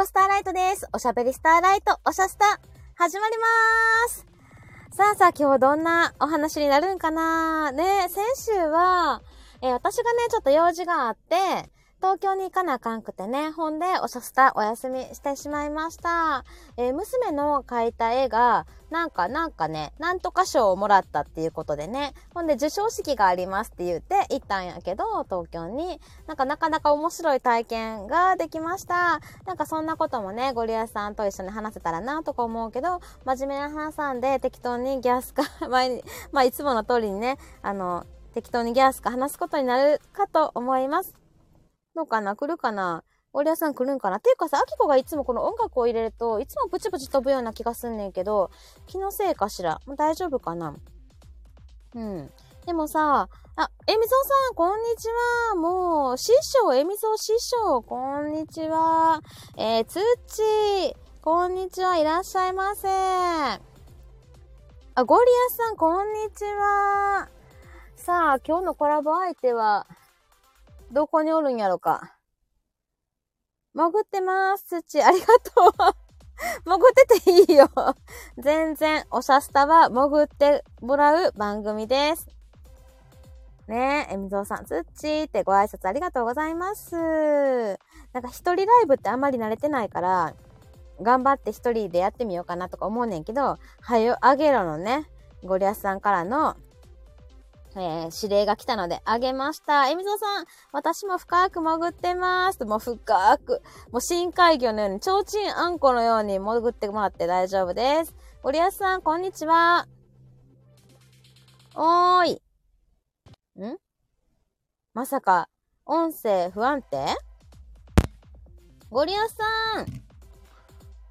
こスターライトです。おしゃべりスターライト、おしゃスタ、始まりまーす。さあさあ、今日どんなお話になるんかなね、先週は、えー私がね、ちょっと用事があって、東京に行かなあかんくてね、ほんで、おしゃスタお休みしてしまいました。えー娘の描いた絵が、なんか、なんかね、なんとか賞をもらったっていうことでね、ほんで、授賞式がありますって言って行ったんやけど、東京に。なんか、なかなか面白い体験ができました。なんか、そんなこともね、ゴリアスさんと一緒に話せたらなとか思うけど、真面目な話さんで適当にギャスか、前に、まあ、いつもの通りにね、あの、適当にギャスか話すことになるかと思います。どうかな来るかなゴリアさん来るんかなていうかさ、アキコがいつもこの音楽を入れると、いつもプチプチ飛ぶような気がすんねんけど、気のせいかしらもう大丈夫かなうん。でもさ、あ、えみぞうさん、こんにちは。もう、師匠、えみぞう師匠、こんにちは。えー、つっち、こんにちは、いらっしゃいませ。あ、ゴリアさん、こんにちは。さあ、今日のコラボ相手は、どこにおるんやろか。潜ってます、土。ありがとう。潜ってていいよ。全然、おしゃスタは潜ってもらう番組です。ねえ、えみぞうさん、つっちーってご挨拶ありがとうございます。なんか一人ライブってあんまり慣れてないから、頑張って一人でやってみようかなとか思うねんけど、はよ、あげろのね、ゴリアスさんからの、えー指令が来たので、あげました。えみぞさん、私も深く潜ってます。もう深く、もう深海魚のように、ちょうちんあんこうのように潜ってもらって大丈夫です。ゴリアスさん、こんにちは。おーい。ん？まさか、音声不安定？ゴリアスさん。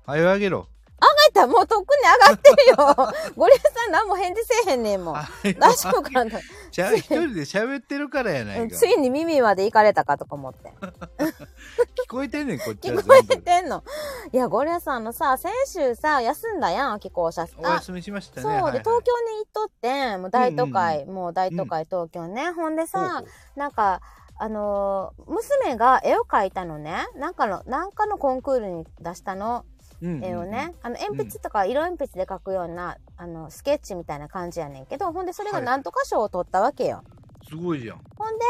はよあげろ。帰ったもうとっくに上がってるよ。ゴリアスさん何も返事せえへんねんもん。は大よ丈夫かな？ちゃう一人で喋ってるからやないか。ついに耳まで行かれたかとか思って。聞こえてんねん、こっちは聞こえ。てんのいや、ゴリアスさんあのさ、先週さ、休んだやん、秋子社お休みしましたね。そう、はいはいで、東京に行っとって、もう大都会、もう大都会東京ね。ほんでさほうほ、うなんか、あのー娘が絵を描いたのね。なんかの、なんかのコンクールに出したの、うんうんうん絵をね。あの、鉛筆とか色鉛筆で描くような、あの、スケッチみたいな感じやねんけど、ほんでそれがはいなんとか賞を取ったわけよ。すごいじゃん。ほんで、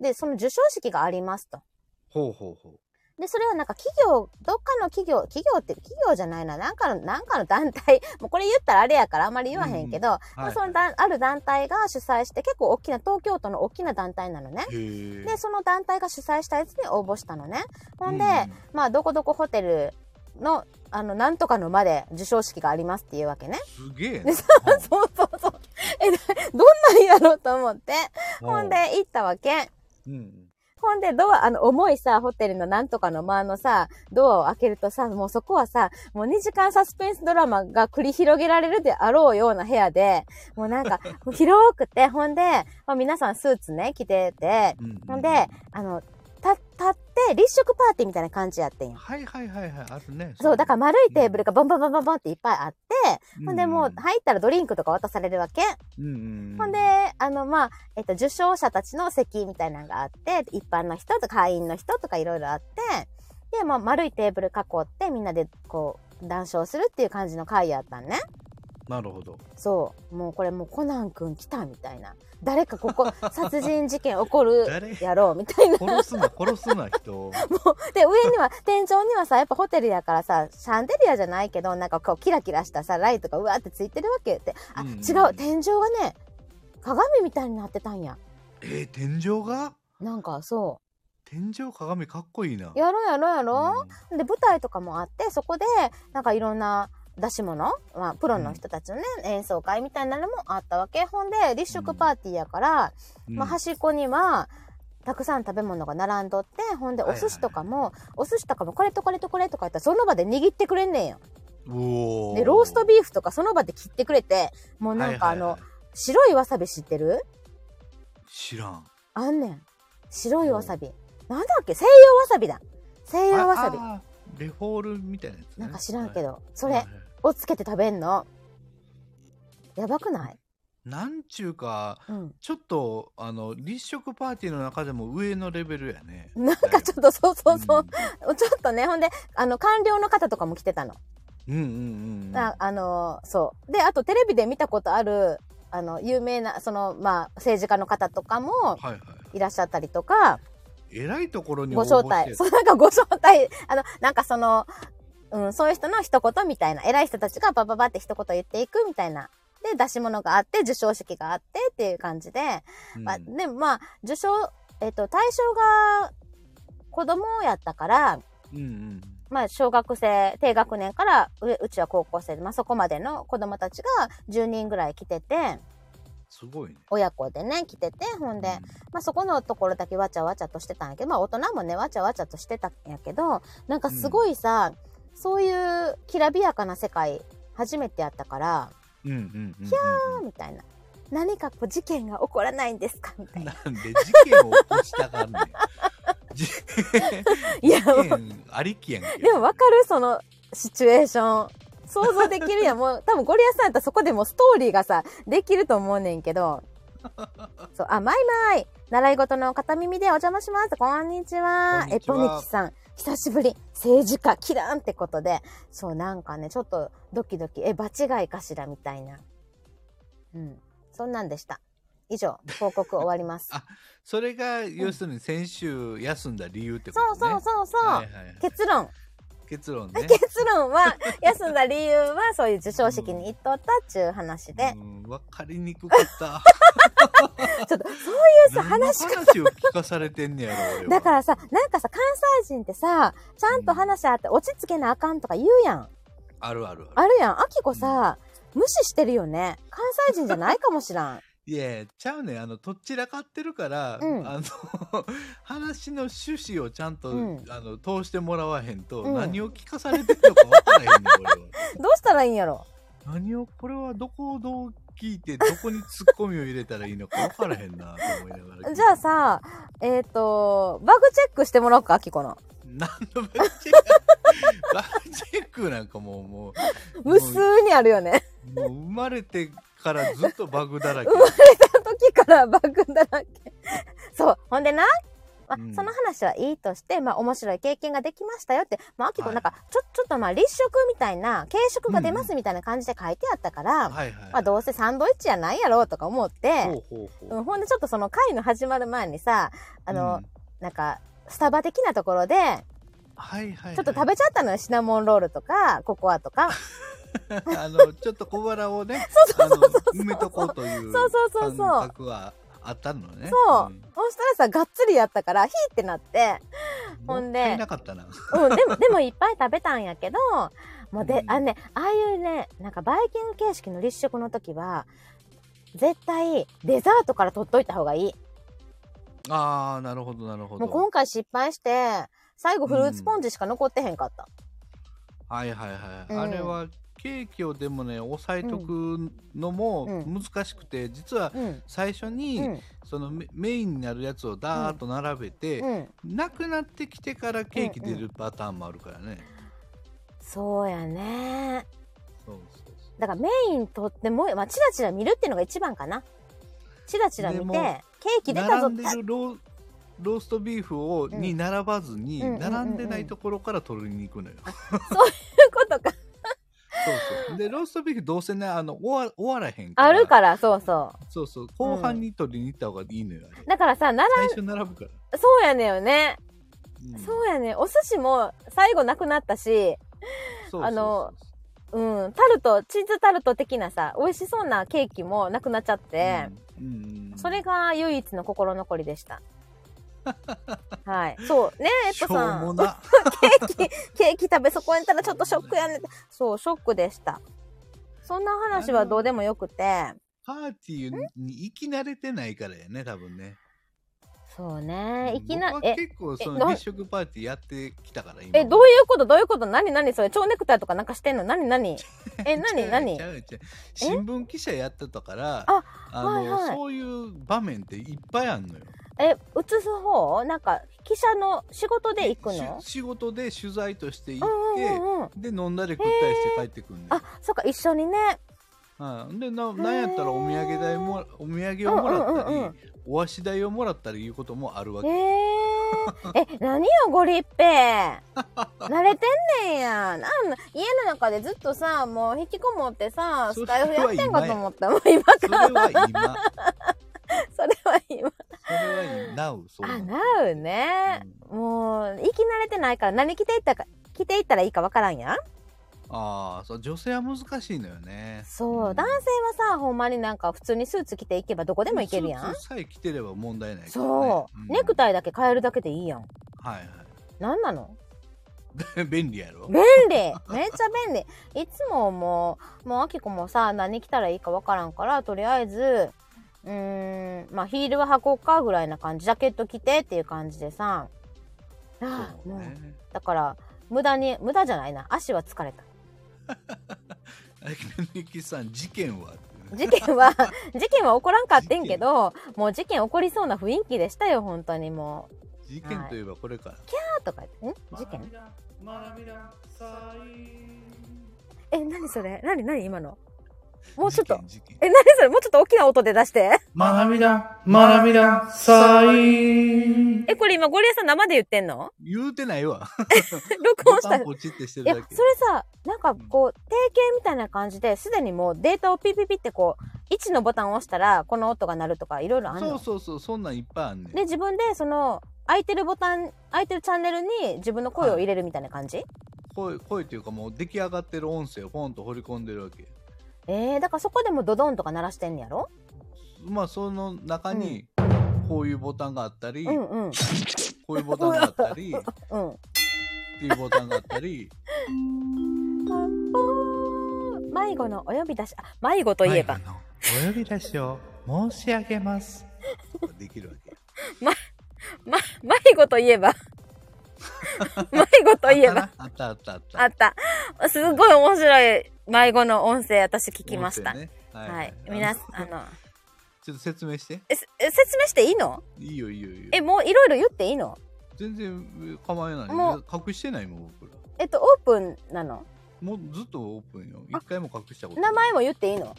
で、その授賞式がありますと。ほうほうほう。で、それはなんか企業、どっかの企業、企業って企業じゃないな、なんかの、なんかの団体、もうこれ言ったらあれやからあんまり言わへんけど、まあ、そのだある団体が主催して、結構大きな、東京都の大きな団体なのね。で、その団体が主催したやつに応募したのね。ほんで、うんまあ、どこどこホテルの、あの、なんとかの間で授賞式がありますっていうわけね。すげえでな。そうそうそう。え、などんなんやろうと思って。うんほんで、、行ったわけ。うん。ほんで、ドア、あの、重いさ、ホテルのなんとかの間のさ、ドアを開けるとさ、もうそこはさ、もう2時間サスペンスドラマが繰り広げられるであろうような部屋で、もうなんか、広くて、ほんで、まあ、皆さんスーツね、着てて、うんほんで、あの、た、立って立食パーティーみたいな感じやってんよ。はいはいはいはい、あるね。そう、だから丸いテーブルがボンボンボンボンボンっていっぱいあって、らほんでもう入ったらドリンクとか渡されるわけ。うんうん。ほんで、あの、まあ、えっと、受賞者たちの席みたいなのがあって、一般の人と会員の人とかいろいろあって、で、まあ、丸いテーブル囲ってみんなでこう、談笑するっていう感じの会やったんね。なるほど。そう。もうこれもうコナン君来たみたいな。誰かここ、殺人事件起こる誰？やろうみたいな。殺すな、殺すな、人を。で、上には、天井にはさ、やっぱホテルやからさ、シャンデリアじゃないけど、なんかこう、キラキラしたさ、ライトがうわーってついてるわけって。あ、うん違う、天井がね、鏡みたいになってたんや。えー、天井が？なんか、そ天井鏡かっこいいな。う。やろうやろうやろうう、で、舞台とかもあって、そこで、なんかいろんな出し物、まあ、プロの人たちのね、演奏会みたいなのもあったわけ。ほんで、立食パーティーやから、んまあ、端っこには、たくさん食べ物が並んどって、ほんで、お寿司とかも、お寿司とかも、これとこれとこれとか言ったら、その場で握ってくれんねんよ。おで、ローストビーフとかその場で切ってくれて、もうなんかあの白いわさび知ってる？知らん。あんねん。白いわさび。なんだっけ？西洋わさびだ。西洋わさび。レフォールみたいなやつね。なんか知らんけど。ど、それをつけて食べんの？やばくない？なんちゅうか、うん。ちょっと、あの、立食パーティーの中でも上のレベルやね。なんかちょっとそうそうそう、うちょっとね、ほんで、あの、官僚の方とかも来てたの。ん。うんうんうん。ああの、そう。で、あとテレビで見たことある、あの、有名な、その、まあ、政治家の方とかもはいはい。いらっしゃったりとか、えらいところにご招待。そう、なんかご招待、あの、なんかその、うん、そういう人の一言みたいな、偉い人たちがバババって一言言っていくみたいな。で、出し物があって、授賞式があってっていう感じで、うんまあ、でもまあ、受賞、えっ、と、対象が子供やったから、うんうん。まあ、小学生、低学年からううちは高校生で、まあ、そこまでの子供たちが10人ぐらい来てて、すごいね。親子でね、来てて、ほんで、まあ、そこのところだけわちゃわちゃとしてたんやけど、まあ、大人もね、わちゃわちゃとしてたんやけど、なんかすごいさ、そういうきらびやかな世界、初めてやったから、うんうんうんうんうん。あーみたいな。何かこう事件が起こらないんですかみたいな。なんで事件を起こしたがんねん。じいや、ありきやんけ。でもわかるそのシチュエーション。想像できるやん。もう多分ゴリアスさんやったらそこでもうストーリーがさ、できると思うねんけど。そう、あ、マイマイ習い事の片耳でお邪魔します。こんにちは。こんにちはえ、ポニキさん。久しぶり。政治家、キラーンってことで。そう、なんかね、ちょっとドキドキ。え、場違いかしらみたいな。うん。そんなんでした。以上、報告終わります。あそれが、要するに先週休んだ理由ってこそうとね。そうそうそう。はいはいはい結論。結論ね。結論は、休んだ理由は、そういう授賞式に行っとったっちゅう話で。うん、わかりにくかった。ちょっと、そういうさ、話し話を聞かされてんねやろ。だからさ、なんかさ、関西人ってさ、ちゃんと話あって落ち着けなあかんとか言うやん。あるあるある。あるやん。あきこさ、無視してるよね。関西人じゃないかもしらん。いや、ちゃうねんあの、とっちらかってるから、うんあの、話の趣旨をちゃんと、うんあの、通してもらわへんと、うん何を聞かされてるのか分からへんねん、俺は。どうしたらいいんやろ？何を、これはどこをどう聞いて、どこにツッコミを入れたらいいのか分からへんな、と思いながら。じゃあさ、えっ、と、バグチェックしてもらおうか、あきこの。何のバグチェック？バグチェックなんかもう、もう、無数にあるよね。もう生まれてからずっとバグだらけ。生まれた時からバグだらけ。そう。ほんでな、まあうんその話はいいとして、まあ、面白い経験ができましたよって、まあ、あきこはいなんか、ちょ、ちょっとまあ、立食みたいな、軽食が出ますみたいな感じで書いてあったから。まあ、どうせサンドイッチやないやろうとか思って、ほうん、ほんでちょっとその会の始まる前にさ、あの、うんなんか、スタバ的なところで、はいはいはい。ちょっと食べちゃったのよ。シナモンロールとか、ココアとか。あの、ちょっと小腹をね、あの、埋めとこうというそうそうそうそう感覚はあったのね。そう。んそしたらさ、がっつりやったから、ヒーってなって、ほんでなかったな。うん、でも、でもいっぱい食べたんやけど、もうで、うんあのね、ああいうね、なんかバイキング形式の立食の時は、絶対デザートから取っといた方がいい。ああ、なるほどなるほど。もう今回失敗して、最後フルーツポンチしか残ってへんかった。はいはいはい。うんあれはケーキをでもね、押さえとくのもうん難しくて、実はうん。最初に、うん。そのメメインになるやつをダーッと並べて、うん。なくなってきてからケーキ出るパターンもあるからね。そうやね。そうそう。だからメインとっても、まあ、チラチラ見るっていうのが一番かな。チラチラ見て、ケーキ出たぞ並んでるローストビーフを、うんに並ばずに、うんうんうんうん並んでないところから取りに行くのよ。そういうことか。そうそう。で、ローストビーフどうせね、あの、終わ終わらへんから。あるから、そうそそうそう。後半に取りに行った方がいいのよ。あれう。だからさ、なら、最初並ぶから。そうやねよね。うんそうやね。お寿司も最後なくなったし、あのうん、タルト、チーズタルト的なさ、美味しそうなケーキもなくなっちゃって、うんうんそれが唯一の心残りでした。はい。そう。ねえ、エッしょうポさん。ケーキ、ケーキ食べ損ねたらちょっとショックやね。そう、ショックでした。そんな話はどうでもよくて、パーティーに行き慣れてないからやね、多分ね。そうね、いきな結構その立食パーティーやってきたから、今。え、どういうこと？どういうこと？何？何？それ蝶ネクタイとかなんかしてんの？何？何？え、何？何？新聞記者やってたから、ああの、はいはいそういう場面っていっぱいあんのよ。え、映す方？なんか、記者の仕事で行くの？し仕事で取材として行うって、んうんうんうん。で、飲んだり食ったりして帰ってくんねんあ、そっか、一緒にね。はい。で、な、なんやったらお土産代も、お土産をもらったり、うんうんうんお足代をもらったりいうこともあるわけ。え何よ、ご立派。慣れてんねんや。なん家の中でずっとさ、もう引きこもってさ、スタイフやってんかと思った。もう今それから。は今。それは今。それは今。Now、そうあ、なの。なうね。もう、生き慣れてないから何着ていったか、着ていったらいいかわからんやん。ああ、そう、女性は難しいのよね。そう、ん男性はさ、ほんまになんか普通にスーツ着ていけばどこでもいけるやんスー。ツさえ着てれば問題ないね。そう、んネクタイだけ変えるだけでいいやん。はいなんなの？はい。便利やろ便利 めっちゃ便利いつももう、もうあきこもさ、何着たらいいかわからんから、とりあえず、うーん、まあヒールは履こうかぐらいな感じ、ジャケット着てっていう感じでさ、ああ、もう。だから、無駄に、無駄じゃないな。足は疲れた。あれ、きさん、事件は？事件は、事件は起こらんかってんけど、もう事件起こりそうな雰囲気でしたよ、本当にもう。事件といえばこれから。あーとか言って、ん？事件？え、何それ？何何今の？もうちょっと。事件。え、何それ？もうちょっと大きな音で出して。学びだ、学びだ、さい。え、これ今ゴリエさん生で言ってんの？言うてないわ。録音した。いボタンポチってしてるや、だけ。それさ、なんかこう、定型みたいな感じで、すでにもうデータをピッピッピってこう、1のボタンを押したら、この音が鳴るとか、いろいろあんのそうそうそう、そんなんいっぱいあんねん。で、自分でその、空いてるボタン、空いてるチャンネルに自分の声を入れるみたいな感じ、声、声っていうかもう出来上がってる音声をポンと掘り込んでるわけ。えー、だからそこでもドドンとか鳴らしてんねやろ？まあ、その中に、こういうボタンがあったり、うんうん。こういうボタンがあったり、っ うん。ていうボタンがあったり、迷子のお呼び出し、あ、迷子といえば迷。子のお呼び出しを申し上げます。できるわけ。ま、迷子といえば。迷子といえば。あったあったあった。あった。すごい面白い迷子の音声私聞きました。ねはい、はい。皆さん、あの、ちょっと説明して。え、説明していいの？いいよいいよいいよ。え、もういろいろ言っていいの？全然構えない。もう隠してないもん、僕ら。えっと、オープンなの？もうずっとオープンよ。一回も隠したこと名前も言っていいの？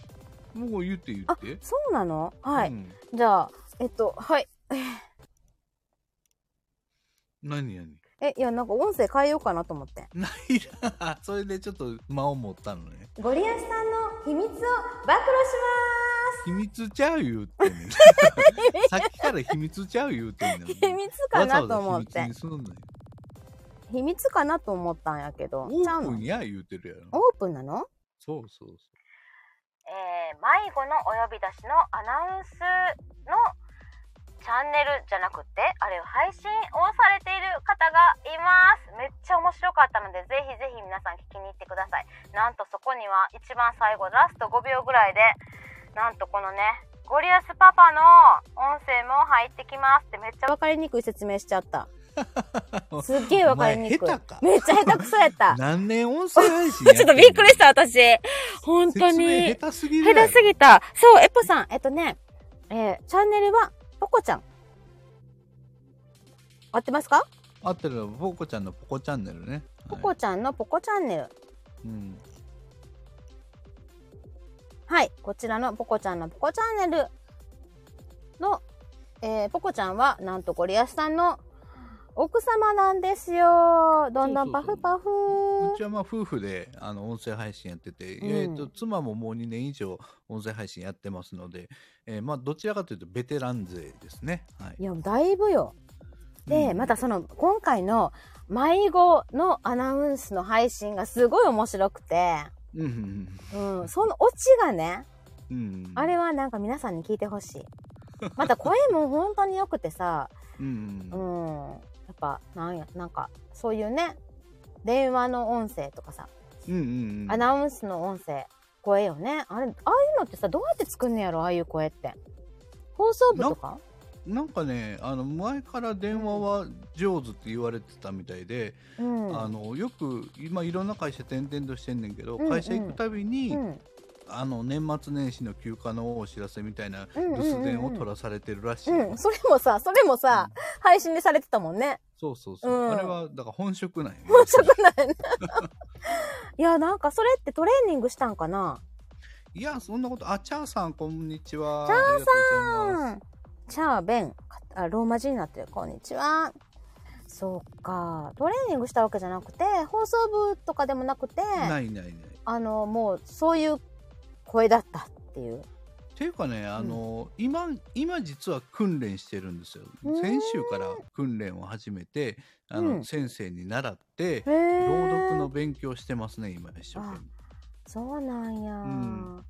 もう言って言あって。、そうなの？はい。うんじゃあ、えっと、はい。何何？え、いや、なんか音声変えようかなと思って。ないな。それでちょっと間を持ったのね。ゴリアスさんの秘密を暴露し秘密ちゃう言うてんねん。さっきから秘密ちゃう言うてんねん。ます秘密かなと思ってわざわざ秘密に。すんのよ。秘密かなと思ったんやけど。オちゃうの？ープンや言うてるやろ。オープンなの？そうそうそえー、迷子のお呼び出しのアナウンスのチャンネルじゃなくて、あれを配信をされている方がいます。めっちゃ面白かったので、ぜひぜひ皆さん聞きに行ってください。なんとそこには一番最後、ラスト5秒ぐらいで、なんとこのね、ゴリアスパパの音声も入ってきますってめっちゃわかりにくい説明しちゃった。う。すっげえわかりにくい。めっちゃ下手くそやった。何年音声配信や ちょっとびっくりした、私。本当に。下手すぎ下手すぎた。そう、エッポさん。えっとね、えーチャンネルは、ポコちゃん。合ってますか？合ってるのポコちゃんのポコチャンネルね。ポはいコちゃんのポコチャンネル。うん。はい。こちらのポコちゃんのポコチャンネルの、えーポコちゃんは、なんとゴリアスさんの奥様なんですよ。どんどんパフパフ。うちはまあ夫婦であの音声配信やってて、うん。えー、と妻ももう2年以上音声配信やってますので、えーまあどちらかというとベテラン勢ですね。はい。いや、だいぶよ。で、うん。またその、今回の迷子のアナウンスの配信がすごい面白くて、うんうんうん、そのオチがね、うんうん。あれはなんか皆さんに聞いてほしい。また声も本当に良くてさ、うんううん。ん、やっぱ、なんや、なんか、そういうね、電話の音声とかさ、うんうんうんアナウンスの音声、声よね。あれ、ああいうのってさ、どうやって作んのやろああいう声って。放送部とか？なんかねあの前から電話は上手って言われてたみたいで、うん。あのよく今いろんな会社転々としてんねんけど、うんうん会社行くたびに、うん。あの年末年始の休暇のお知らせみたいなうんうんうんうん留守電を取らされてるらしい、うん。それもさ、それもさ、配信でされてたもんね。そうそうそう、うんあれはだから本職なんよね面白くないいや、なんかそれってトレーニングしたんかな？いいや、そんなこと、あ、チャーさん、こんにちは。チャーありがとうございます。うん。チャーベン。あ、ローマ字になってる。こんにちは。そうか。トレーニングしたわけじゃなくて、放送部とかでもなくて、ないないない。あの、もう、そういう声だったっていう。っていうかね、あの、今、今実は訓練してるんですよ。先週から訓練を始めて、あの、うん先生に習って、朗読の勉強してますね、今、一生懸命。そうなんや。ん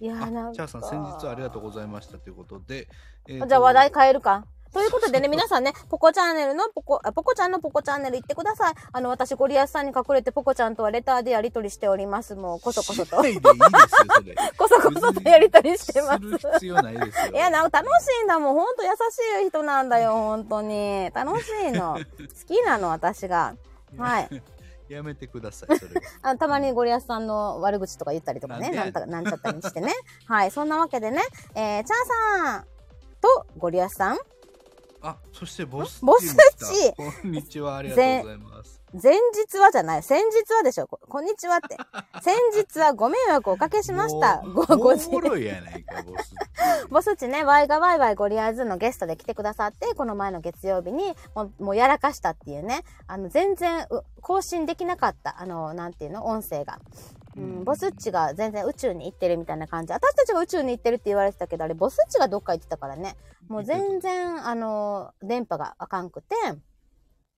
いや、あなんか。チャーさん、先日はありがとうございましたということで、えーとじゃあ話題変えるか。ということでね、皆さんね、ポコチャンネルのポコ、あポコちゃんのポコチャンネル行ってください。あの、私、ゴリアスさんに隠れてポコちゃんとはレターでやりとりしております。もう、こそこそと。こそこそ とやりとりしてまする必要ないですよ。いや、なんか楽しいんだもん。ほんと優しい人なんだよ、ほんとに。楽しいの。好きなの、私が。はい。やめてください、それは。あたまにゴリアスさんの悪口とか言ったりとかね、なんなんちゃったりしてね。はい。そんなわけでね、えー、チャーさんとゴリアスさん、あ、そしてボスボスチこんにちは、ありがとうございます。前日はじゃない、先日はでしょ？ここんにちはって。先日はご迷惑をおかけしました。ご、ごじおやないか、ボス。ボスチね、ワイがワイワイゴリアーズのゲストで来てくださって、この前の月曜日に、もう、もうやらかしたっていうね、あの、全然、う更新できなかった、あの、なんていうの、音声が。うん、ボスッチが全然宇宙に行ってるみたいな感じ。私たちが宇宙に行ってるって言われてたけど、あれ、ボスッチがどっか行ってたからね。もう全然、あの、電波があかんくて、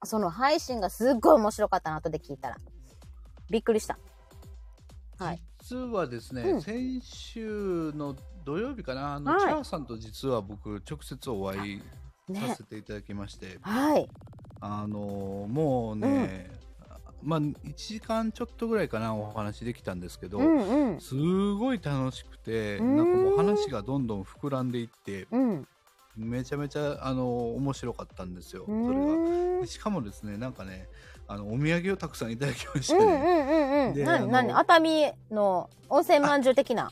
その配信がすっごい面白かったな、後で聞いたら。びっくりした。はい。実はですね、うん先週の土曜日かな、あの、はいチャーさんと実は僕、直接お会いさねせ。ていただきまして、はい。あのもうね、まあ、1時間ちょっとぐらいかな、お話できたんですけど、うんうん。すごい楽しくて、なんかもう話がどんどん膨らんでいって、うん。めちゃめちゃ、あの面白かったんですよ、うそれが。しかもですね、なんかね、あの、お土産をたくさんいただきましてうんね、うんうんうん。熱海の温泉まんじゅう的な？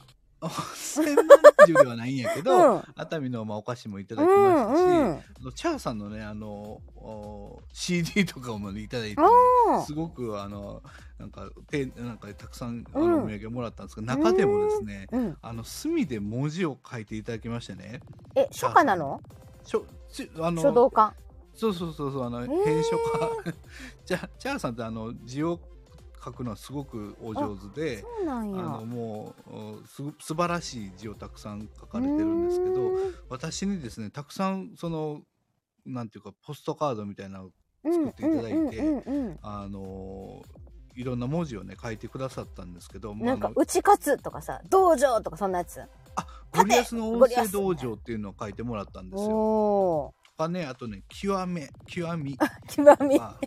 千万十ではないんやけうど、ん。熱海のまあお菓子もいただきうんましたし、うん。あのチャーさんのね、あの、お CD とかもねいただいてね、おーすごくあの、なんか、てなんかたくさんあうんのお土産もらったんですけど、中でもですね、うん。あの、墨で文字を書いていただきましてね、え、書家なの？しょちあの書道家。そうそうそうそう、あの、ー編書家。チャチャーさんってあの、字を書くのはすごくお上手で、そうなんや。あのもうおす素晴らしい字をたくさん書かれてるんですけど私にですねたくさんそのなんていうかポストカードみたいなのをうん、作っていただいてあのいろんな文字をね書いてくださったんですけどもなんか打ち勝つとかさ、道場とかそんなやつ。あゴリアスの音声道場っていうのを書いてもらったんですよ。おとかねあとね極め極みー。極み。あ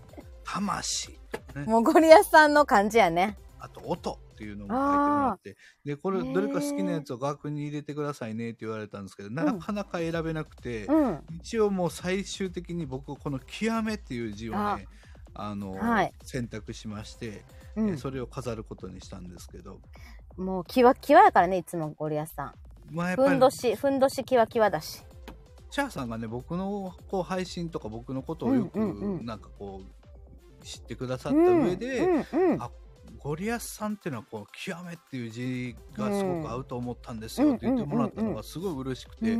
魂ねもうゴリアスさんの感じやね。あと音っていうのも書いてもらってでこれどれか好きなやつを額に入れてくださいねって言われたんですけどなかなか選べなくて、うん。一応もう最終的に僕この「極め」っていう字をねあの、はい選択しまして、うん。えそれを飾ることにしたんですけどもう、キワキワやからね、いつもゴリアスさん。まあふんどし、ふんどしキワキワだし。チャーさんがね僕のこう配信とか僕のことをよくうんうんうんなんかこう知ってくださったうん上で、うんうん。あゴリアスさんっていうのはこう極めっていう字がすごく合うと思ったんですようんって言ってもらったのがすごい嬉しくて、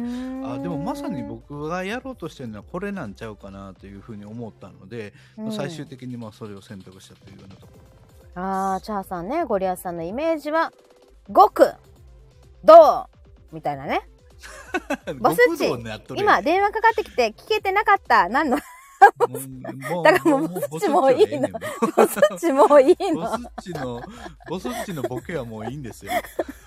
あでもまさに僕がやろうとしてるのはこれなんちゃうかなというふうに思ったので、うん最終的にまあそれを選択したというようなところああ、チャーさんね、ゴリアスさんのイメージは、極、道、みたいなね。ボスッ今、ん電話かかってきて聞けてなかった。何の、だからもうボスッチもういいのボボスッチもういいスの。ッチのボスッチのボケはもういいんですよ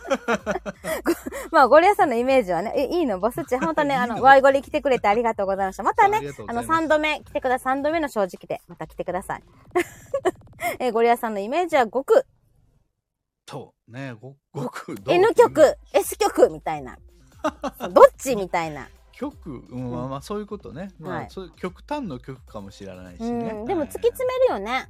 まあ、ゴリアスさんのイメージはね、え、いいの、ボスッチ、本当ね、あの、ワイゴリ来てくれてありがとうございました。またねあの、ざいます3度目来てください。3度目の正直で、また来てください。えゴリアスさんのイメージは極、とねご極道 N 曲、S 曲みたいな。どっちみたいな。極、うんまあまあそういうことね、まあはいそういう極端の極かもしれないしうね、ん、でもはい突き詰めるよね。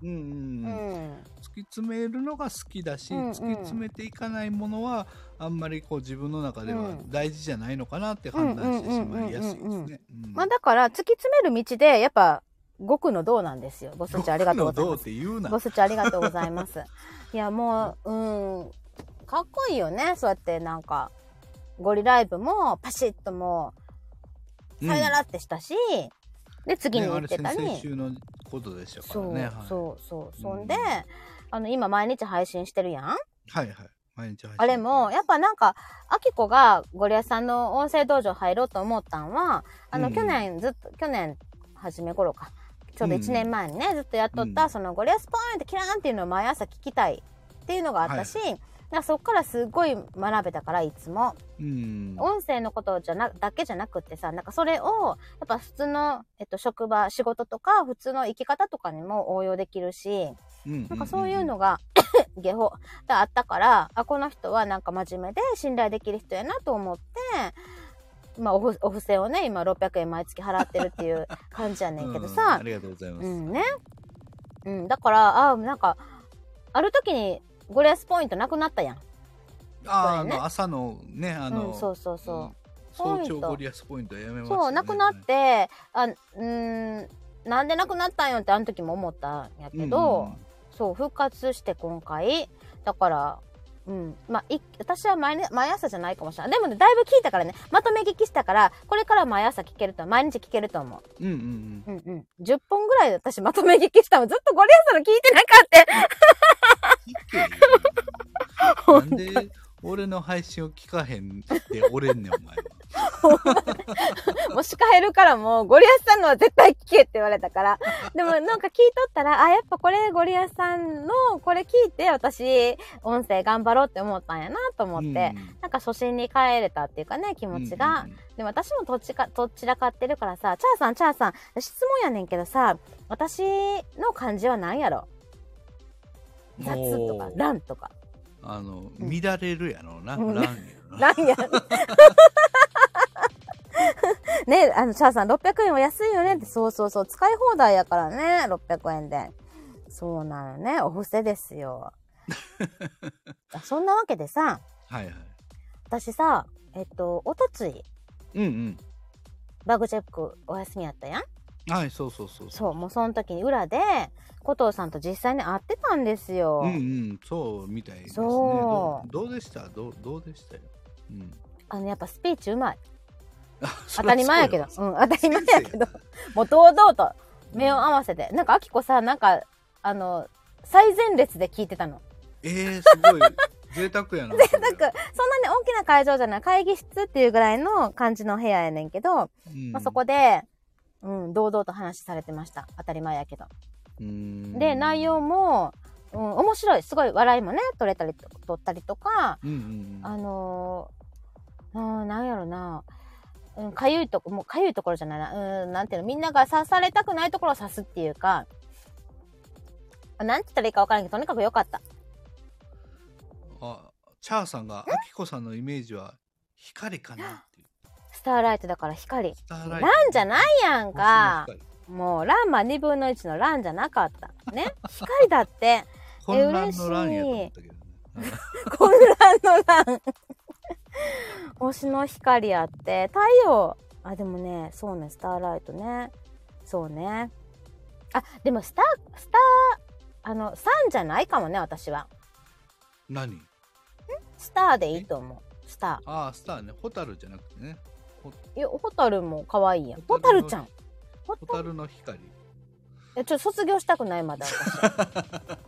うんうんううんん。突き詰めるのが好きだし、うんうん突き詰めていかないものはあんまりこう自分の中ではうん大事じゃないのかなって判断してしまいやすいですね。うんまあだから、突き詰める道で、やっぱ、極の道なんですよ。ボスッチありがとうござい僕のどうっます。て言うなボ。スッチありがとうございます。いや、もう、うん。かっこいいよね。そうやってなんか、ゴリライブもパシッともう、さよならってしたし、で、次にね、あ行ってたり。週のことでしたかそう、らね。はい、そうそう。そうんんで、あの、今毎日配信してるやんはいはい。毎日配信あれも、やっぱなんか、アキコがゴリアスさんの音声道場入ろうと思ったんは、あの、うん去年ずっと、去年初め頃か。ちょうどうん1年前にね、ずっとやっとった、うんそのゴリアスポーンってキラーンっていうのを毎朝聞きたいっていうのがあったし、だそっからすごい学べたから、いつも。うん。音声のことじゃな、だけじゃなくってさ、なんかそれを、やっぱ普通の、えっと、職場、仕事とか、普通の生き方とかにも応用できるし、ななんかそういうのが、下法があったから、あ、この人はなんか真面目で信頼できる人やなと思って、まあおふ、お布施をね、今600円毎月払ってるっていう感じやねんけどうんさあ、りがとうございます。うんね。うん、だから、あ、なんか、ある時にゴリアスポイントなくなったやん。あーあの朝のね、あの、うん、そうそうそう。うん早朝ゴリアスポイントやめました、ね。そう、なくなって、あ、うーん、なんでなくなったんよってあの時も思ったんやけど、そう、復活して今回。だから、うん。まあ、い、私は毎,、毎朝じゃないかもしれない。でもね、だいぶ聞いたからね、まとめ聞きしたから、これから毎朝聞けると、毎日聞けると思うんうんうん。う。うんうん。10本ぐらい私まとめ聞きしたもん。ずっとゴリアスの聞いてなかった。なんで俺の配信を聞かへんっておれんねん、お前は。もしかえるからもう、ゴリアスさんのは絶対聞けって言われたから。でもなんか聞いとったら、あ、やっぱこれゴリアスさんの、これ聞いて私、音声頑張ろうって思ったんやなと思って、なんか初心に帰れたっていうかね、気うん、持ちが。うんうんでも私もどっちか、どっちらかってるからさ、チャーさん、チャーさん、質問やねんけどさ、私の漢字は何やろ？雑とか乱とか。あの、うん乱れるやろうな。うん乱やろな。乱や。ねあの、チャーさん、600円は安いよねって、そうそうそう、使い放題やからね、600円で。そうなのね、お布施ですよ。あそんなわけでさ、はいはい。私さ、えっと、おとつい、うんうん。バグチェックお休みやったやんはい、そうそうそう。そう、もうその時に裏で、古藤さんと実際に会ってたんですよ。うんうん、そうみたいですね。そうどうどうでした？どうどうでした？よ。うん。あの、やっぱスピーチうまい。当当たり前やけど。うん、当たり前やけど。もう堂々と目を合わせて。なんか、あきこさ、なんか、あの、最前列で聞いてたの。えー、すごい。贅沢やな。贅なんか、そんなに大きな会場じゃない、会議室っていうぐらいの感じの部屋やねんけど、うんまあ、そこで、うん、堂々と話されてました。当たり前やけど。うんで、内容も、うん、面白い。すごい笑いもね、取れたりと、取ったりとか、うんうんうん。あのー、うん、なんやろな、うん、かゆいとこ、もうかゆいところじゃないな、うん、なんていうの、みんなが刺されたくないところを刺すっていうか、あなんて言ったらいいかわからんけど、とにかく良かった。あ、チャーさんが、アキコさんのイメージは光かなっていう。スターライトだから光。スターラライトンじゃないやんか。もう、ランマ2分の1のランじゃなかった。ね。光だって、光混乱の乱やと思ったけどね。混乱のラン。星の光あって、太陽。あ、でもね、そうね、スターライトね。そうね。あ、でもスター、スター、あの、サンじゃないかもね、私は。何？スターでいいと思う。スタああ、スターね。ホタルじゃなくてね。ー。いや、ホタルも可愛いやん。ホタルちゃん。ホタホタルの光。えちょっと卒業したくないまだ私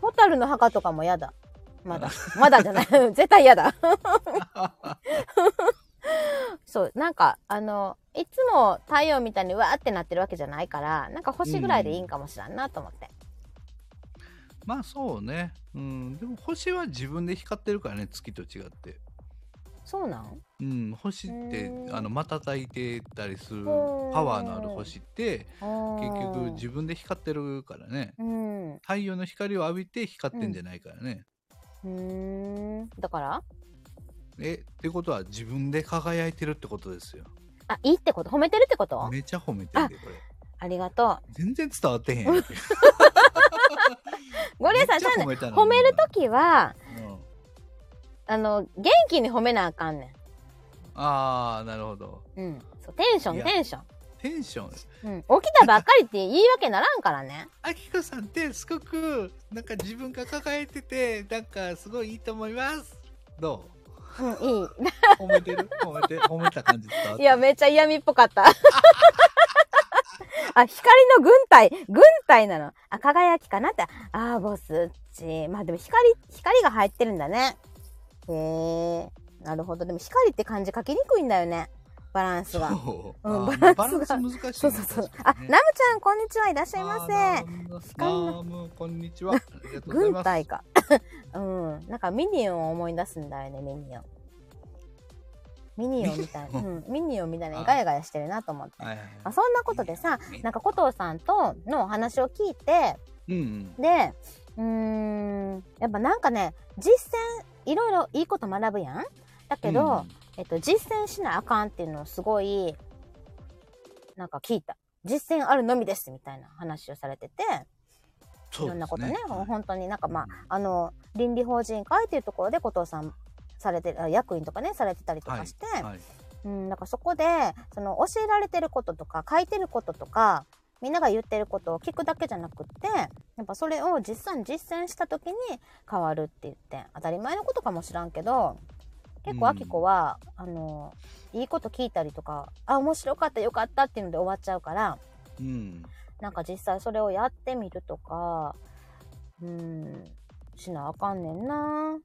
ホタルの墓とかも嫌だまだまだじゃない 絶対嫌だ そうなんかあのいつも太陽みたいにうわーってなってるわけじゃないからなんか星ぐらいでいいんかもしらんなと思って、まあそうね。うん。でも星は自分で光ってるからね、月と違って。そうなん？うん、星ってうんあの瞬いてたりするうんパワーのある星って結結局自分で光ってるからね。うん。う太陽の光を浴びて光ってんじゃないからね、ーん。だから？えってことは自分で輝いてるってことですよ。あいいってこと？褒めてるってこと？めちゃ褒めてるでこれ。ありがと全然伝わってへんやん。ゴリエさん褒めたの褒めるときはうんあの元気に褒めなあかんねああなるほどんうんそうテンショいやンテンションテンションうん、起きたばっかりって言い訳ならんからね。あきこさんってすごくなんか自分が輝いててなんかすごいいいと思いますどう？ん、いい。う褒めてる？褒めて、褒めた感じ伝わったいや、めっちゃ嫌味っぽかった。あ、光の軍隊、軍隊なの。あ、輝きかなって。あー、ボスっち。まあでも光、光が入ってるんだね。へえ。なるほど。でも光って漢字書きにくいんだよね。バランスが。そう。うんバランスが難しいね。そうそうそう。あ、確かにねナムちゃん、こんにちは。いらっしゃいませ。あーナムこんにちは。軍隊か。うん。なんかミニオンを思い出すんだよね、ミニオン。ミニオンみたいな。うん。ミニオンみたいなガヤガヤしてるなと思って。はいはいはいあそんなことでさ、なんか、古藤さんとのお話を聞いて、うんうん。で、うーん、やっぱなんかね、実践、いろいろいいこと学ぶやん。だけど、うん。えっと、実践しなあかんっていうのをすごい、なんか聞いた。実践あるのみですみたいな話をされてて、いろんなことね、はい。本当になんかまあ、あの、倫理法人会っていうところで古藤さんされて役員とかね、されてたりとかして、はい。うん、なんかそこで、その教えられてることとか、書いてることとか、みんなが言ってることを聞くだけじゃなくって、やっぱそれを実際に実践した時に変わるって言って、当たり前のことかもしらんけど、結構、うんあきこは、あの、いいこと聞いたりとか、あ、面白かった、よかったっていうので終わっちゃうから、うん。なんか実際それをやってみるとか、うん、しなあかんねんな。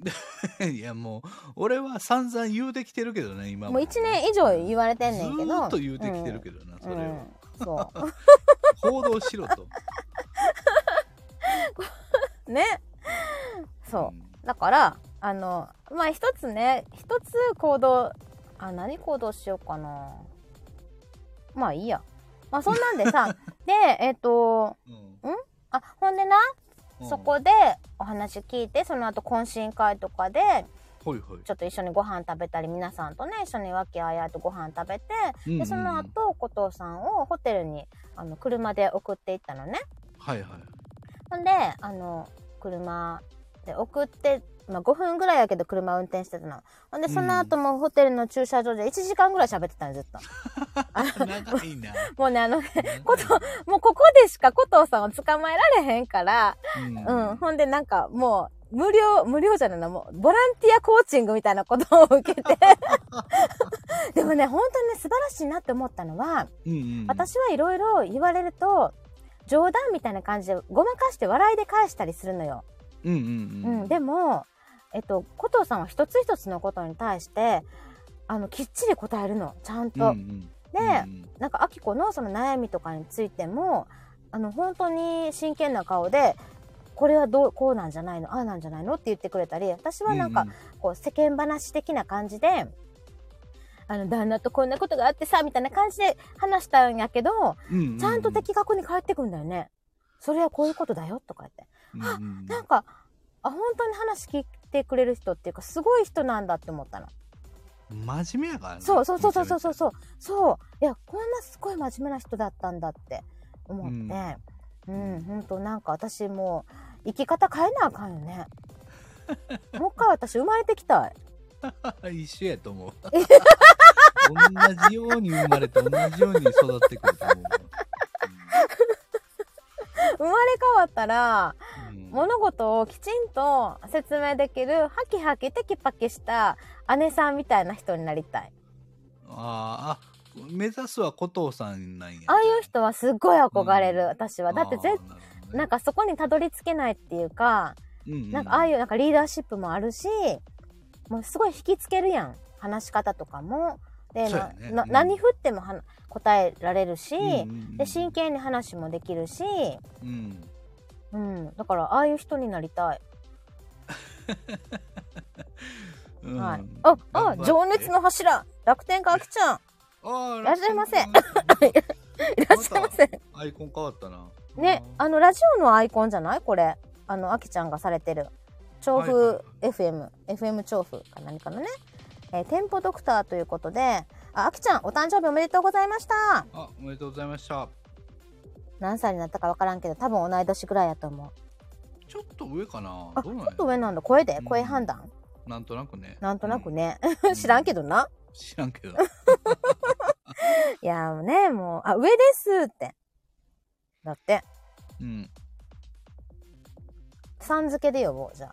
いやもう、俺は散々言うてきてるけどね、今もう1年以上言われてんねんけど。ずーっと言うてきてるけどな、それを。うん、そう。報道しろと。ね。そう。だから、あの、まあ、一つね、一つ行動、あ、何行動しようかな。まあいいや。まあそんなんでさ、で、えっ、と、うん？あ、ほんでな、うんそこでお話聞いて、その後懇親会とかで、ほいほい。ちょっと一緒にご飯食べたり、皆さんとね、一緒に和気あいあいとご飯食べて、うんうんで、その後、後藤さんをホテルに、あの、車で送っていったのね。はいはい。ほんで、あの、車で送って、まあ5分ぐらいやけど車運転してたの。ほんで、その後もホテルの駐車場で1時間ぐらい喋ってたの、ずっと。長いな。もうね、あのね、ここと、もうここでしか古藤さんを捕まえられへんから、うんうん。ほんで、なんかもう、無料、無料じゃないな、もう、ボランティアコーチングみたいなことを受けて。でもね、本当にね、素晴らしいなって思ったのは、うんうん、私はいろいろ言われると、冗談みたいな感じでごまかして笑いで返したりするのよ。うんうんううん。ん、でも、えっと、古藤さんは一つ一つのことに対して、あの、きっちり答えるの、ちゃんと。うんうん、で、うんなんか、アキコのその悩みとかについても、あの、本当に真剣な顔で、これはどう、こうなんじゃないの？ああなんじゃないの？って言ってくれたり、私はなんか、こう、世間話的な感じで、あの、旦那とこんなことがあってさ、みたいな感じで話したんやけど、うんうんうん、ちゃんと的確に返ってくんだよね。それはこういうことだよ、とか言って。うんうんなんか、あ、本当に話聞いてくれる人っていうか、すごい人なんだって思ったの。真面目やからね。そうそうそうそうそうそうう。そう。そう。いや、こんなすごい真面目な人だったんだって思って。うん、本当なんか私もう、生き方変えなあかんよね。もう一回私生まれてきたい。一緒やと思う。同じように生まれて同じように育ってくると思う。生まれ変わったら、うんうん物事をきちんと説明できる、ハキハキテキパキした姉さんみたいな人になりたい。あーあ、目指すは古藤さんなんや。ああいう人はすっごい憧れる、うん私は。だってぜ、あーなんかそこにたどり着けないっていうか、うんうんなんかああいうなんかリーダーシップもあるし、もうすごい引きつけるやん。話し方とかも。で、そうなうん何振ってもは答えられるし、うんうんうんで、真剣に話もできるし、うん。うん。だから、ああいう人になりたい。うんはい。あ、あ情熱の柱楽天家あきちゃんいらっしゃいませ いらっしゃいませ。アイコン変わったな。ね、あの、ラジオのアイコンじゃない？これ。あの、あきちゃんがされてる。調布 FM、FM 調布か何かのね。えー店舗ドクターということで、あ、あきちゃん、お誕生日おめでとうございました。あ、おめでとうございました。何歳になったかわからんけど、多分同い年ぐらいやと思う。ちょっと上かな？あ、ちょっと上なんだ。声で？うん声判断？なんとなくね。なんとなくね。うん 知らんけどな。知らんけど。いやーね、もう、あ、上ですって。だって、うん。さん付けで呼ぼう、じゃあ。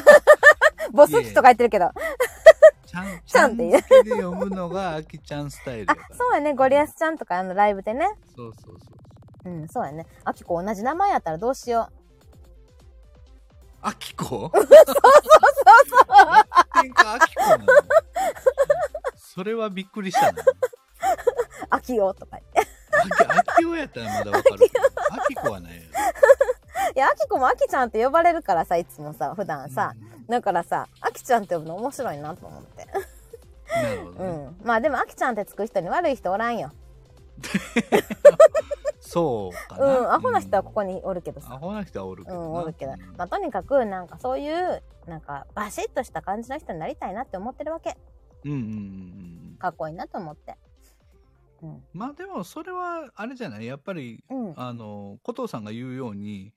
ボスキとか言ってるけど。ちゃん、ちゃんって言うで読むのが、あきちゃんスタイルやあそうやね。ゴリアスちゃんとかあのライブでね。そうそうそう。うん、そうやね。あきこ同じ名前やったらどうしよあきこそうそうそうそう。あきこなの？それはびっくりしたな。う。あきよとか言って。あき、おやったらまだわかるけど。あきこはないやあきこもあきちゃんって呼ばれるからさ、いつもさ、普段さ。だからさ、あきちゃんって呼ぶの面白いなと思って。うん。なるほどね。うん。まあでも、あきちゃんってつく人に悪い人おらんよ。そうかな。うん。アホな人はここにおるけどアさ。ホな人はおるけどな。うん、おるけど。うんまあとにかく、なんかそういう、なんかバシッとした感じの人になりたいなって思ってるわけ。うんうんうんうん。かっこいいなと思って。うん。まあでもそれはあれじゃない？やっぱりうん。あの古藤さんが言うように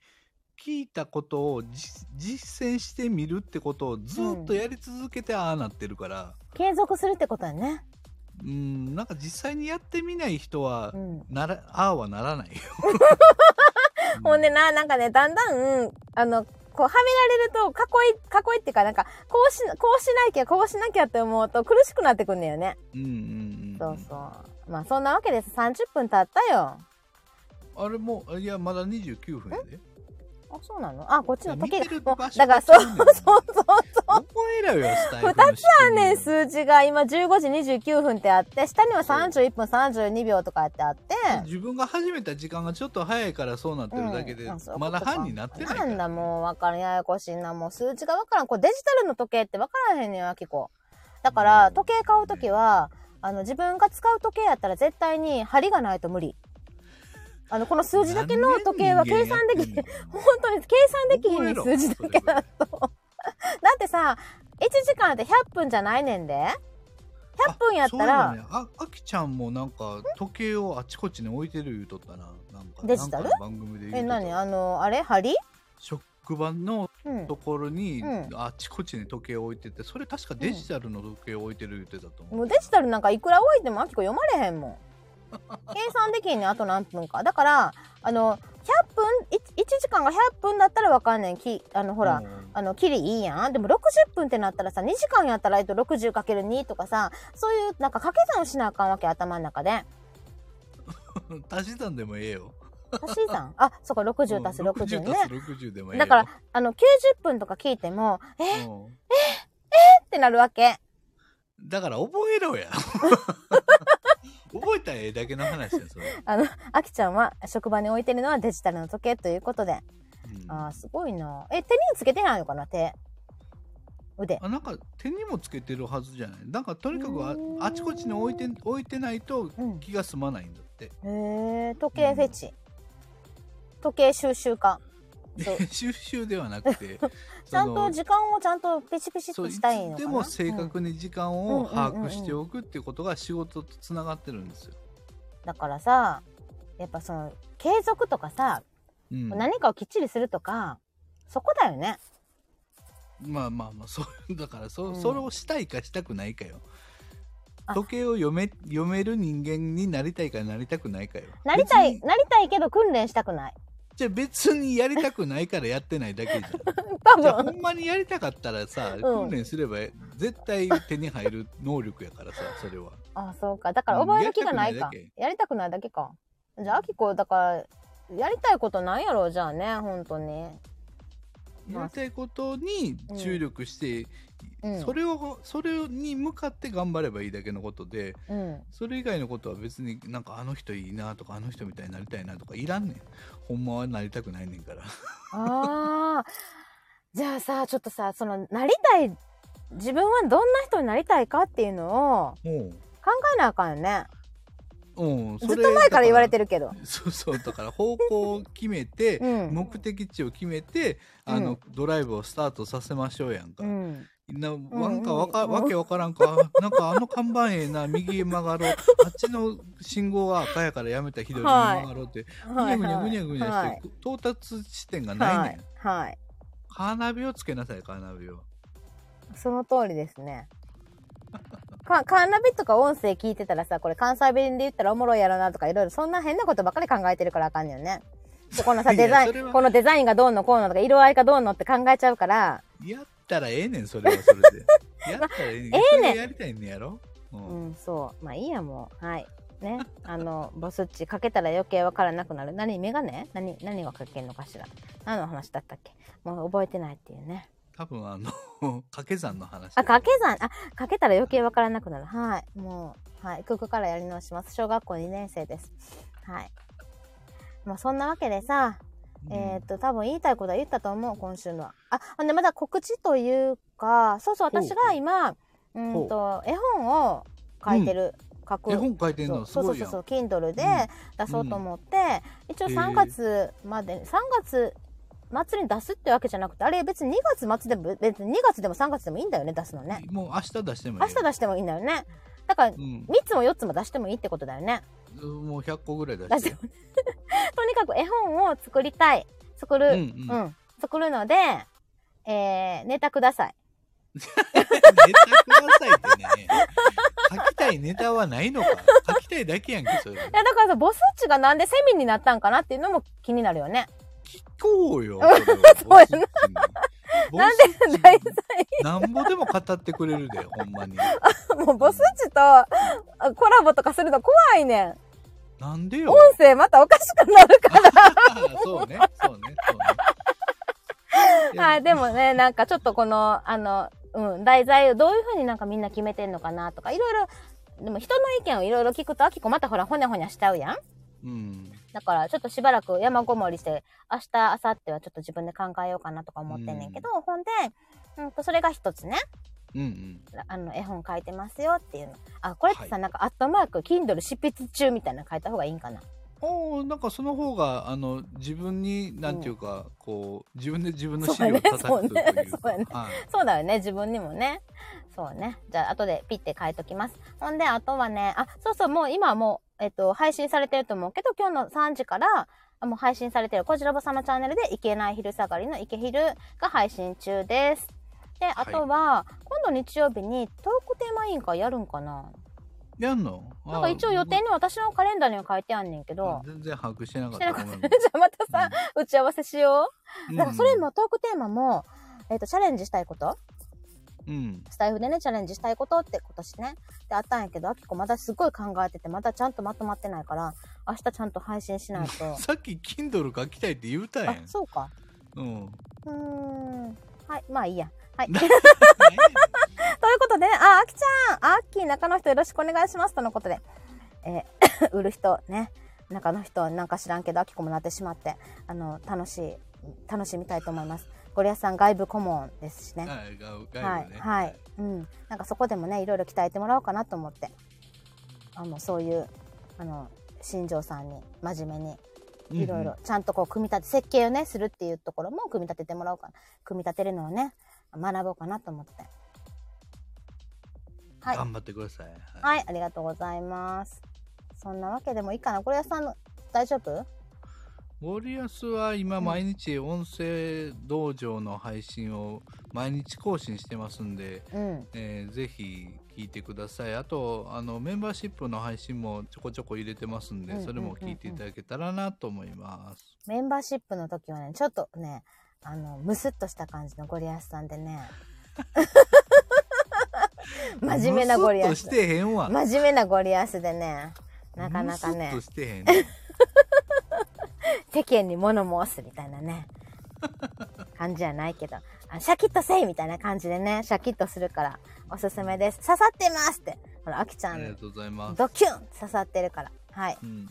聞いたことを実実践してみるってことをずっとやり続けてああなってるから継続するってことやね。うんなんか実際にやってみない人はうん。ならああはならないよ。ほんでな、なんかね、だんだん、あの、こう、はめられると、囲い、囲いっていうか、なんか、こうし、こうしなきゃ、こうしなきゃって思うと苦しくなってくんだよね。うんうんうんそうそう。まあ、そんなわけです。30分経ったよ。あれもいやまだ29分やで。あ、そうなの？あ、こっちの時計。見てるもう場所だから、そう、そうそうそう。覚えろよスタイルの二つあんねん、数字が。今、15時29分ってあって、下には31分32秒とかってあって、自分が始めた時間がちょっと早いからそうなってるだけで、うん。まだ半になってないなんだもうわからん。ややこしいな。もう数字がわからん。こうデジタルの時計ってわからへんねんよあきこだからうん。時計買う時はあの自分が使う時計やったら絶対に針がないと無理。あのこの数字だけの時計は計算でき 本当に計算できひん数字だけだと。だってさ1時間って100分じゃないねんで。100分やったら、ね、ああきちゃんもなんか時計をあちこちに置いてる言うとったな。なんかデジタル？番組でえ何？あのあれ？針？職場のうんところに、うんあちこちに時計を置いててそれ確かデジタルの時計を置いてる言ってたと思う、もうデジタルなんかいくら置いてもあきこ読まれへんもん。計算できんねんあと何分か。だから、あの、100分、1, 時間が100分だったらわかんねん。きあの、ほら、うんあの、キリいいやん。でも60分ってなったらさ、2時間やったら、えっと、60×2 とかさ、そういう、なんか掛け算をしなあかんわけ、頭の中で。足し算でもええよ足し算？あ、そこ60足すうん60ね。足す60でもええよだから、あの、90分とか聞いても、えっうんてなるわけ。だから覚えろや 覚えたらええだけの話やそれ、あの、あきちゃんは職場に置いてるのはデジタルの時計ということで。うんあーすごいな。え、手につけてないのかな手？腕。あなんか手にもつけてるはずじゃない？なんかとにかくああちこちに置いて置いてないとうん。気が済まないんだって、へえ、時計フェチ。時計収集家。収集ではなくて ちゃんと時間をちゃんとピチピチっそういとしたいのでも正確に時間をうん把握しておくっていうことが仕事とつながってるんですよ。うんだからさ、やっぱその、継続とかさ、うん、何かをきっちりするとか、そこだよね。まあまあまあそうだからそ,、うんそれをしたいかしたくないかよ。あ時計を読め読める人間になりたいかなりたくないかよ。なりたい、なりたいけど訓練したくない。じゃあ別にやりたくないからやってないだけじゃん。多じゃあほ分。んまにやりたかったらさ、ん訓練すれば絶対手に入る能力やからさそれは。あ、そうか。だから覚える気がないかうん。やりたくないだけか。じゃあ、あきこ、だから、やりたいことないやろ、じゃあね、本当に。まあやりたいことに注力して、うん。それをそれに向かって頑張ればいいだけのことでうん。それ以外のことは別になんかあの人いいなとかあの人みたいになりたいなとかいらんねんほんまはなりたくないねんからああ。じゃあさ、ちょっとさ、その、なりたい、自分はどんな人になりたいかっていうのをも考えなあかんよね。う、うん、ずっと前から言われてるけど。るそうそうだから方向を決めて、うん。目的地を決めてあの、うんドライブをスタートさせましょうやんか、うん。ななんかわわけわからんか。なんかあの看板ええな右へ曲がろう。あっちの信号は赤やからやめたら左に曲がろうって、はいぐにゃぐにゃぐにゃぐにゃはい。して、到達地点がないねん、はい。はい。カーナビをつけなさいカーナビを。その通りですね。かカーナビとか音声聞いてたらさ、これ関西弁で言ったらおもろいやろなとかいろいろそんな変なことばっかり考えてるからあかんねんよね。でこのさ、いやデザイン、それは。このデザインがどうのこうのとか色合いがどうのって考えちゃうから、やっったらええねん、それはそれで。やったらええねん。ええねんそれやりたいんやろ？う。うんん、そう。まあいいや、もう。はい。ね。あの、ボスッチかけたら余計わからなくなる。何メガネ？何、何がかけんのかしら。何の話だったっけ？もう覚えてないっていうね。多分あの、掛け算の話。あ、掛け算、あ、かけたら余計わからなくなる。はい。もう、はい。ここからやり直します。小学校2年生です。はい。まあそんなわけでさ、うんえーっと、多分言いたいことは言ったと思う、今週のは。あ、ほんでまだ告知というか、そうそう、私が今、うんと、絵本を書いてる、書く。絵本書いてんのすごいやん。そうそうそうそう、Kindle でうん出そうと思って、一応3月まで、3月末に出すってわけじゃなくて、あれ別に2月末でも、別に2月でも3月でもいいんだよね、出すのね。もう明日出してもいい明よ。日出してもいいんだよね。だから、3うん。つも4つも出してもいいってことだよね。もう100個ぐらい出出して。とにかく絵本を作りたい。作る。ううんん。作るので、えー、ネタください。ネタくださいってね。書きたいネタはないのか。書きたいだけやんけ、それ。いや、だからさ、ボスッチがなんでセミになったんかなっていうのも気になるよね。聞こうよ。そうやななんで題材なんぼでも語ってくれるで、ほんまに。もうボスッチとあコラボとかするの怖いねん。なんでよ。音声またおかしくなるから。そうね、そうね、そうね。はい、でもね、なんかちょっとこの、あの、うん、題材をどういうふうになんかみんな決めてんのかなとか、いろいろ、でも人の意見をいろいろ聞くと、あきこまたほら、ほにゃほにゃしちゃうやん。うん。だから、ちょっとしばらく山ごもりして、明日、明後日はちょっと自分で考えようかなとか思ってんねんけど、ほんで、うんと、それが一つね、うんうん。あの、絵本書いてますよっていうの。あ、これってさ、なんか、アットマーク、Kindle 執筆中みたいなの書いた方がいいんかな。おおなんかその方が、あの、自分に、なんていうか、こう、自分で自分のそう尻を叩くというか。そうねそうやねはい。そうだよね、自分にもね。そうね。じゃあ、後でピッて書いときます。ほんで、あとはね、あ、そうそう、もう今はもう、えっと、配信されてると思うけど、今日の3時から、あもう配信されてる、こじらぼさんのチャンネルで、いけない昼下がりのいけ昼が配信中です。で、あとは、今度日曜日にトークテーマ委員会やるんかな？やんの？なんか一応予定に私のカレンダーには書いてあんねんけあど、全然把握してなかった。じゃあまたさ、打ち合わせしよう。うんだからそれもトークテーマも、えっ、と、チャレンジしたいこと？うん。スタイフでね、チャレンジしたいことって今年ね。で、あったんやけど、あきこまだすごい考えてて、まだちゃんとまとまってないから、明日ちゃんと配信しないと。さっき Kindle 書きたいって言うたやあん、。そうか。うん。うーん。はい、まあいいや。はい。なということで、あ、あきちゃん、あっきー中の人よろしくお願いします。とのことで、えー 売る人ね、中の人なんか知らんけど、あきこもなってしまって、あの、楽しい、楽しみたいと思います。ゴリアスさん外部顧問ですしね。はい、がはい、外部ね。はい、うん、なんかそこでもね、いろいろ鍛えてもらおうかなと思って。あの、そういう、あの、新庄さんに真面目にいろいろちゃんとこう組み立て設計をねするっていうところも組み立ててもらおうかな組み立てるのをね学ぼうかなと思って。はい。頑張ってください。はい。はいありがとうございます。そんなわけでもいいかな。これ屋さん大丈夫？ウォリアスは今うん毎日音声道場の配信を毎日更新してますんで、うん。えーぜひ聞いてください。あとあのメンバーシップの配信もちょこちょこ入れてますんで、それも聞いていただけたらなと思います。メンバーシップの時はねちょっとねあのムスッとした感じのゴリアスさんでね。真面目なゴリアス。ムスッとしてへんわ。真面目なゴリアスでね。なかなかね。ムスッとしてへん。世間に物申すみたいなね。感じじゃないけど。あシャキッとせいみたいな感じでね。シャキッとするからおすすめです。刺さってますって。ほらあきちゃん。ありがとうございます、ドキュン刺さってるから。はい。うん、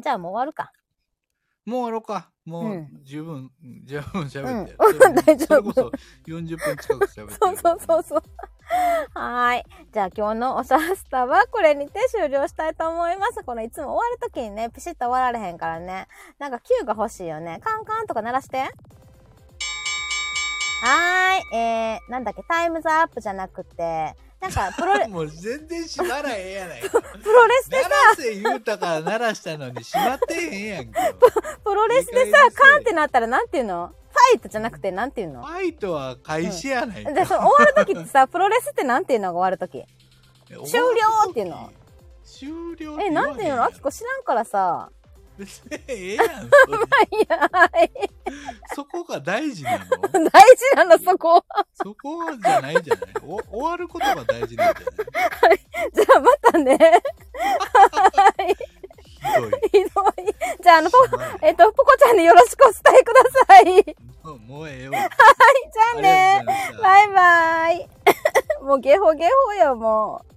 じゃあもう終わるか。もう終わろうかもううん十分、十分喋って、大丈夫。それこそ40分近く喋ってる。そうそうそうそう。はーい。じゃあ今日のおしゃスタはこれにて終了したいと思います。このいつも終わる時にねピシッと終わられへんからね。なんか Q が欲しいよね。カンカンとか鳴らして。はーい。えー、なんだっけ？タイムズアップじゃなくてなんかプロレ もう全然閉まらへんやないか。プロレスで鳴らせ言うたから鳴らしたのに閉まってへんやんけ。プロレスでさカンってなったらなんていうの？ファイトじゃなくてなんていうの？ファイトは開始やないか、でその終わる時ってさプロレスってなんていうのが終わる時？終了っていうの？終了えなんていうの？あきこ知らんからさ別にええやん。い。そこが大事なの？大事なの、そこ。そこじゃないんじゃない？お終わることが大事なんじゃない？じゃあ、またね。はい。ひどい。ひどい。じゃあ、あの、ポえっと、ポコちゃんによろしくお伝えください。はい、じもうもうええわ。ゃあありがとうござねい。ましたバイバイ。もうゲホゲホよ、もう。